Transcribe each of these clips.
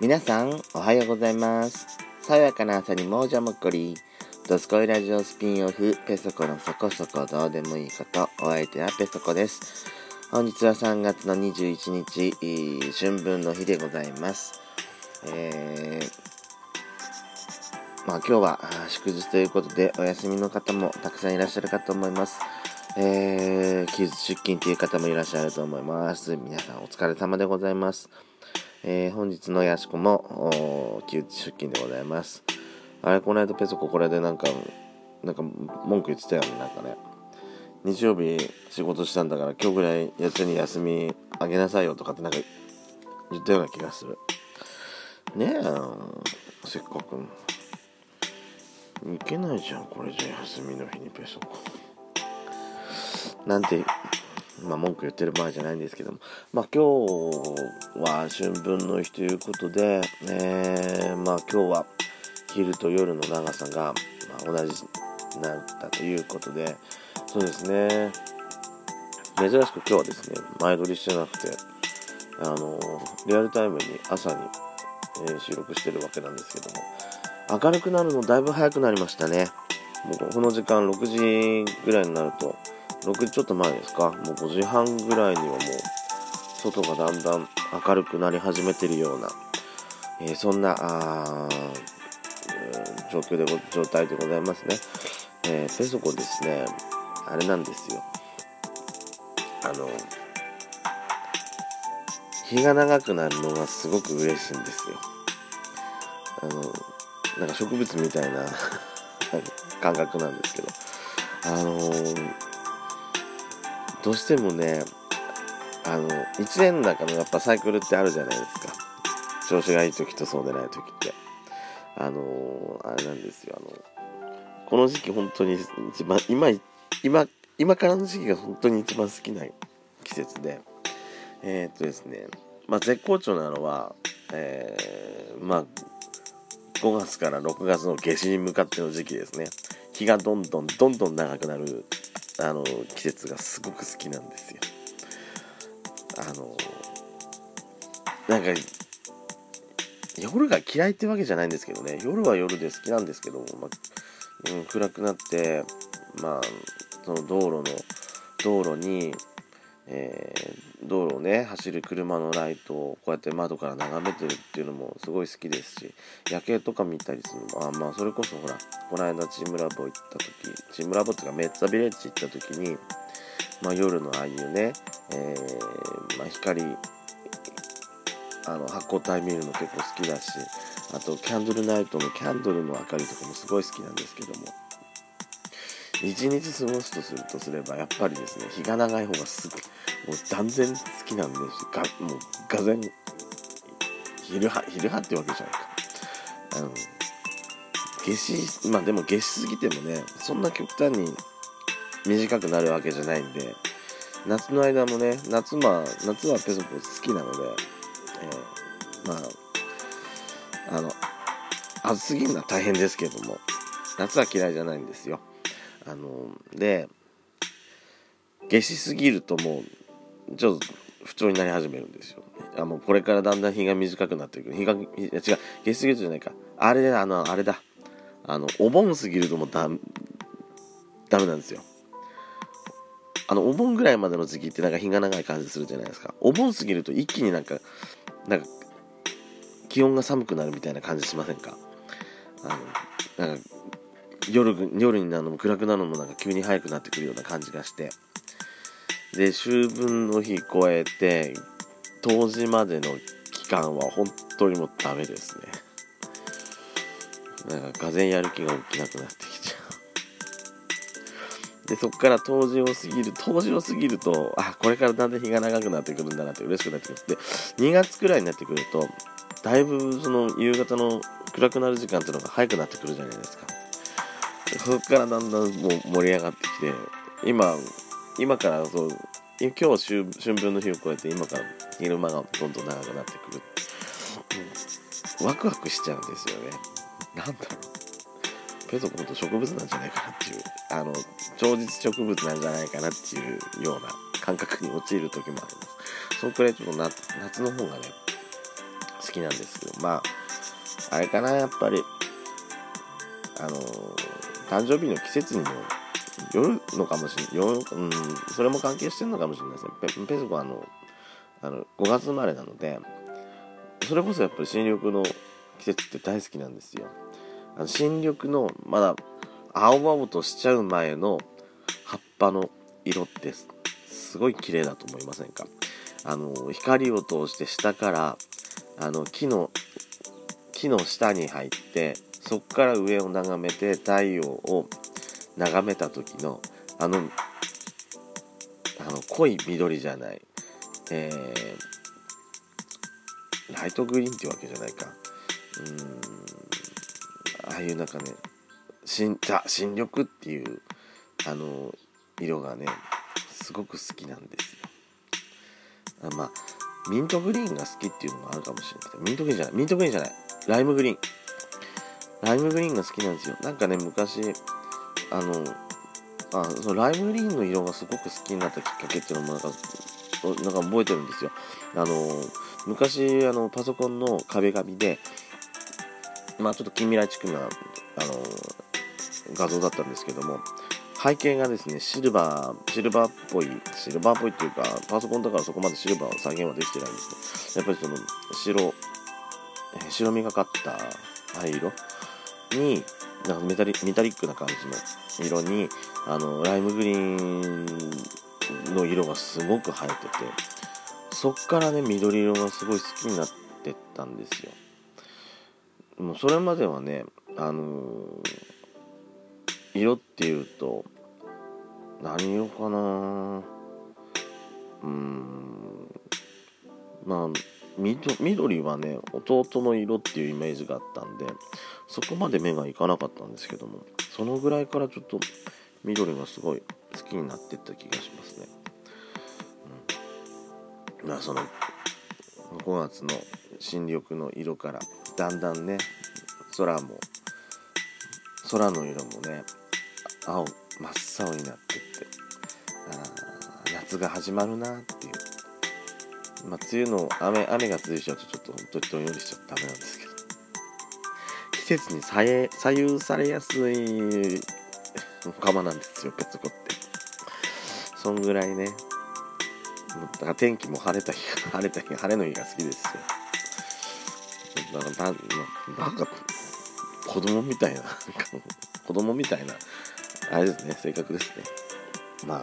皆さん、おはようございます。爽やかな朝にもじゃもっこり。ドスコイラジオスピンオフ、ペソコのそこそこどうでもいいこと、お相手はペソコです。本日は3月の21日、春分の日でございます。えー、まあ今日は祝日ということで、お休みの方もたくさんいらっしゃるかと思います。えー、休日出勤という方もいらっしゃると思います。皆さんお疲れ様でございます。えー、本日のやしこも、休日出勤でございます。あれ、この間ペソコこれでなんか、なんか文句言ってたよね、なんかね。日曜日仕事したんだから今日ぐらいやつに休みあげなさいよとかってなんか言ったような気がする。ねえ、せっかく。いけないじゃん、これじゃ休みの日にペソコ。なんてまあ、文句言ってる場合じゃないんですけども、まあ、今日は春分の日ということで、えー、まあ、今日は昼と夜の長さが、ま、同じになったということで、そうですね、珍しく今日はですね、前撮りしてなくて、あの、リアルタイムに朝に、え、収録してるわけなんですけども、明るくなるのだいぶ早くなりましたね。もうこの時間6時ぐらいになると、6時ちょっと前ですか。もう5時半ぐらいにはもう外がだんだん明るくなり始めてるような、えー、そんなあ状況でご状態でございますね、えー、ペソコですね。あれなんですよ。あの日が長くなるのがすごく嬉しいんですよ。あのなんか植物みたいな感覚なんですけど。あのーどうしてもね、あの、1年の中のやっぱサイクルってあるじゃないですか。調子がいい時とそうでない時って。あのあれなんですよ、あの、この時期本当に一番、今、今、今からの時期が本当に一番好きな季節で、えー、っとですね、まあ絶好調なのは、えー、まあ、5月から6月の夏至に向かっての時期ですね。日がどんどんどんどん長くなるあの季節がすごく好きなんですよ。あのなんか夜が嫌いってわけじゃないんですけどね夜は夜で好きなんですけど、まうん、暗くなってまあその道路の道路に、えー、道路をね走る車のライトをこうやって窓から眺めてるっていうのもすごい好きですし夜景とか見たりするのあまあそれこそほらこの間チームラボ行った時チームラボっていうかメッツァビレッジ行った時に、まあ、夜のああいうね、えー、まあ、光あの発光体見るの結構好きだしあとキャンドルナイトのキャンドルの明かりとかもすごい好きなんですけども。一日過ごすとするとすればやっぱりですね日が長い方がすぐもう断然好きなんです。がもうがぜん昼派昼派ってわけじゃないか。あの夏至まあでも夏至過ぎてもねそんな極端に短くなるわけじゃないんで夏の間もね夏,、まあ、夏はペソコ好きなので、えー、まああの暑すぎるのは大変ですけども夏は嫌いじゃないんですよ。あので夏至すぎるともうちょっと不調になり始めるんですよ。あもうこれからだんだん日が短くなっていく日がいや違う。夏至すぎるじゃないか。あれあのあれだ。あのお盆過ぎるともうダダメなんですよ。あのお盆ぐらいまでの時期ってなんか日が長い感じするじゃないですか。お盆過ぎると一気になんかなんか気温が寒くなるみたいな感じしませんか？あのなんか夜夜になるのも暗くなるのもなんか急に早くなってくるような感じがしてで秋分の日超えて冬至までの期間は本当にもうダメですねなんか、がぜんやる気が起きなくなってきちゃう。で、そっから冬至を過ぎる、冬至を過ぎると、あ、これからだんだん日が長くなってくるんだなって嬉しくなってくる。で、2月くらいになってくると、だいぶその夕方の暗くなる時間っていうのが早くなってくるじゃないですか。そこからだんだんもう盛り上がってきて、今、今からそう、今日春春分の日を超えて今から昼間がどんどん長くなってくる。うん、ワクワクしちゃうんですよね。なんだろう。ペソコほんと植物なんじゃないかなっていう、あの、超実植物なんじゃないかなっていうような感覚に陥る時もあります。そのくらいちょっと夏夏の方がね、好きなんですけどまああれかなやっぱりあの誕生日の季節にもよるのかもしれない、うん、それも関係してるのかもしれないですね。ペペソコはあのあの5月生まれなのでそれこそやっぱり新緑の季節って大好きなんですよ。あの新緑のまだ青々としちゃう前の葉っぱの色ってすごい綺麗だと思いませんか？あの光を通して下からあの木の木の下に入ってそこから上を眺めて太陽を眺めた時のあのあの濃い緑じゃない、えー、ライトグリーンっていうわけじゃないか。うんああいうなんかね新ザ新緑っていうあの色がねすごく好きなんですよ。あまあミントグリーンが好きっていうのもあるかもしれないミントグリーンじゃないミントグリーンじゃないライムグリーン。ライムグリーンが好きなんですよ。なんかね昔あのあそのライムグリーンの色がすごく好きになったきっかけっていうのもなんかなんか覚えてるんですよ。あの昔あのパソコンの壁紙でまあちょっと近未来地区なあの画像だったんですけども背景がですねシルバーシルバーっぽいシルバーっぽいっていうかパソコンだからそこまでシルバーを再現はできてないんですけどやっぱりその白白みがかった灰色になんかメタリメタリックな感じの色にあのライムグリーンの色がすごく映えててそっからね緑色がすごい好きになってったんですよ。もうそれまではねあのー、色っていうと何色かなうん。まあ緑はね弟の色っていうイメージがあったんでそこまで目がいかなかったんですけどもそのぐらいからちょっと緑がすごい好きになってった気がしますね、うん、まあその5月の新緑の色からだんだんね空も空の色もね青真っ青になってってあ夏が始まるなっていう。まあ、梅雨の雨雨が続いちゃうとちょっと本当にどんよりしちゃダメなんですけど。季節に左右されやすい釜なんですよペツコって。そんぐらいね。だから天気も晴れた日晴れた日晴れの日が好きですよ。だからなんか子供みたいな子供みたいなあれですね性格ですね。まあ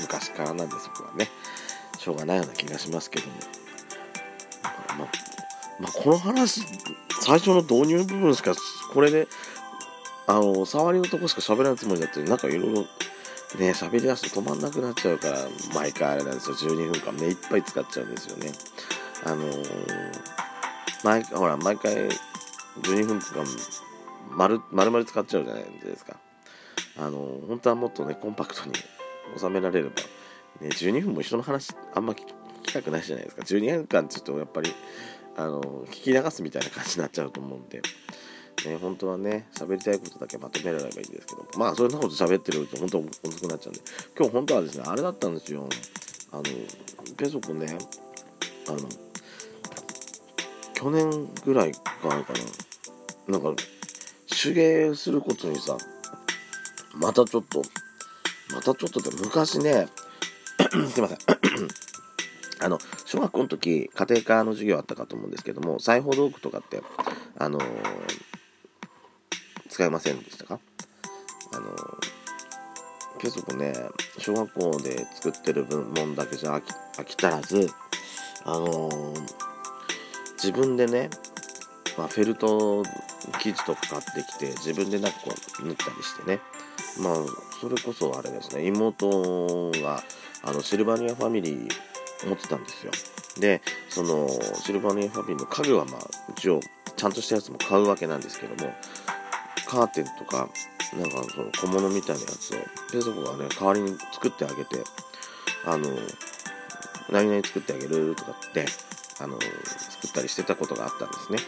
昔からなんです僕はね。しょうがないような気がしますけども、まあ、まあ、この話最初の導入部分しかこれであの触りのとこしか喋らないつもりだってなんかいろいろね喋りだすと止まんなくなっちゃうから毎回あれなんですよ。12分間目いっぱい使っちゃうんですよね。あのー、毎ほら毎回12分間丸丸々使っちゃうじゃないですか。あのー、本当はもっとねコンパクトに収められればね、12分も人の話あんま聞きたくないじゃないですか。12分間ちょっとやっぱりあの聞き流すみたいな感じになっちゃうと思うんで、ね、本当はね喋りたいことだけまとめられればいいんですけどまあそんなこと喋ってると本当遅くなっちゃうんで。今日本当はですねあれだったんですよ。あのペソコねあの去年ぐらいからかな。なんか手芸することにさまたちょっとまたちょっとで昔ね すいません。あの、小学校の時、家庭科の授業あったかと思うんですけども、裁縫道具とかって、あのー、使えませんでしたか？あのー、結構ね、小学校で作ってる分もんだけじゃ飽き飽き足らず、あのー、自分でね、まあ、フェルト生地とか買ってきて、自分でなんかこう縫ったりしてね、まあ、それこそあれですね、妹が、あのシルバニアファミリー持ってたんですよ。でそのシルバニアファミリーの家具はまあ一応ちゃんとしたやつも買うわけなんですけどもカーテンとかなんかその小物みたいなやつをペソコがね代わりに作ってあげてあの何々作ってあげるとかってあの作ったりしてたことがあったんですね。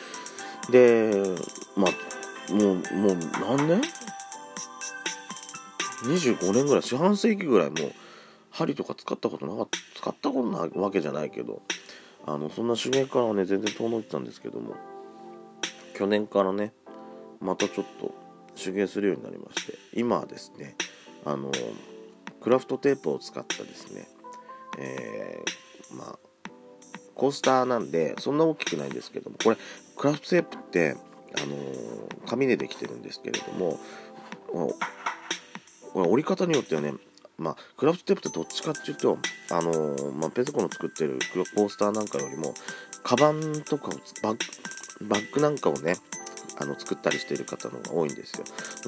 でまあもうもう何年？?25 年ぐらい四半世紀ぐらいもう針とか使ったことなかった使ったことないわけじゃないけどあのそんな手芸からはね全然遠のいてたんですけども去年からねまたちょっと手芸するようになりまして今はですねあのクラフトテープを使ったですねえー、まあコースターなんでそんな大きくないんですけどもこれクラフトテープってあの紙でできてるんですけれども折り方によってはねまあ、クラフトテープってどっちかっていうと、あのー、まあ、ペソコの作ってるコースターなんかよりも、カバンとかをバッグ、バッグなんかをね、あの作ったりしている方の方が多いんですよ。う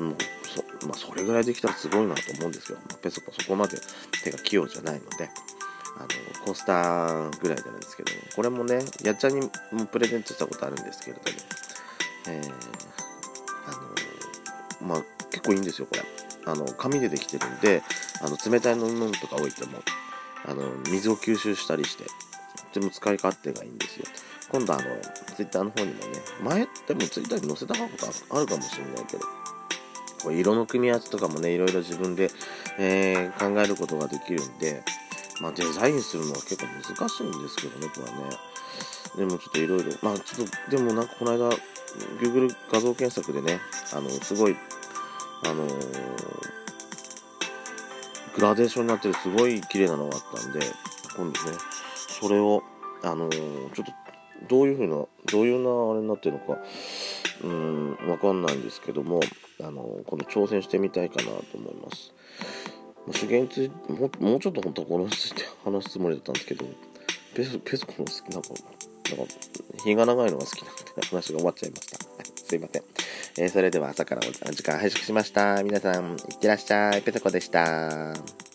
そまあ、それぐらいできたらすごいなと思うんですよ。まあ、ペソコそこまで手が器用じゃないので、あのコースターぐらいなんですけど、これもね、やっちゃんにもプレゼントしたことあるんですけれども、えー、あのまあ、結構いいんですよ、これ。あの紙でできてるんで、あの冷たい飲み物とか置いてもあの水を吸収したりしてとても使い勝手がいいんですよ。今度あの Twitter の方にもね前でも Twitter に載せたことあるかもしれないけどこう色の組み合わせとかもねいろいろ自分で、えー、考えることができるんでまあデザインするのは結構難しいんですけどねこれはね。でもちょっといろいろまあちょっとでもなんかこの間 Google 画像検索でねあのすごいあのグラデーションになってるすごい綺麗なのがあったんで、今度ね、それを、あのー、ちょっと、どういう風な、どういうなあれになってるのか、うん、わかんないんですけども、あのー、今度挑戦してみたいかなと思います。手芸についも、もうちょっと本当はこれについて話すつもりだったんですけど、ペソ、ペソコの好きな、なんか、なんか、日が長いのが好きなんで話が終わっちゃいました。すいません。えー、それでは朝からお時間拝借しました。皆さん、いってらっしゃい。ペタコでした。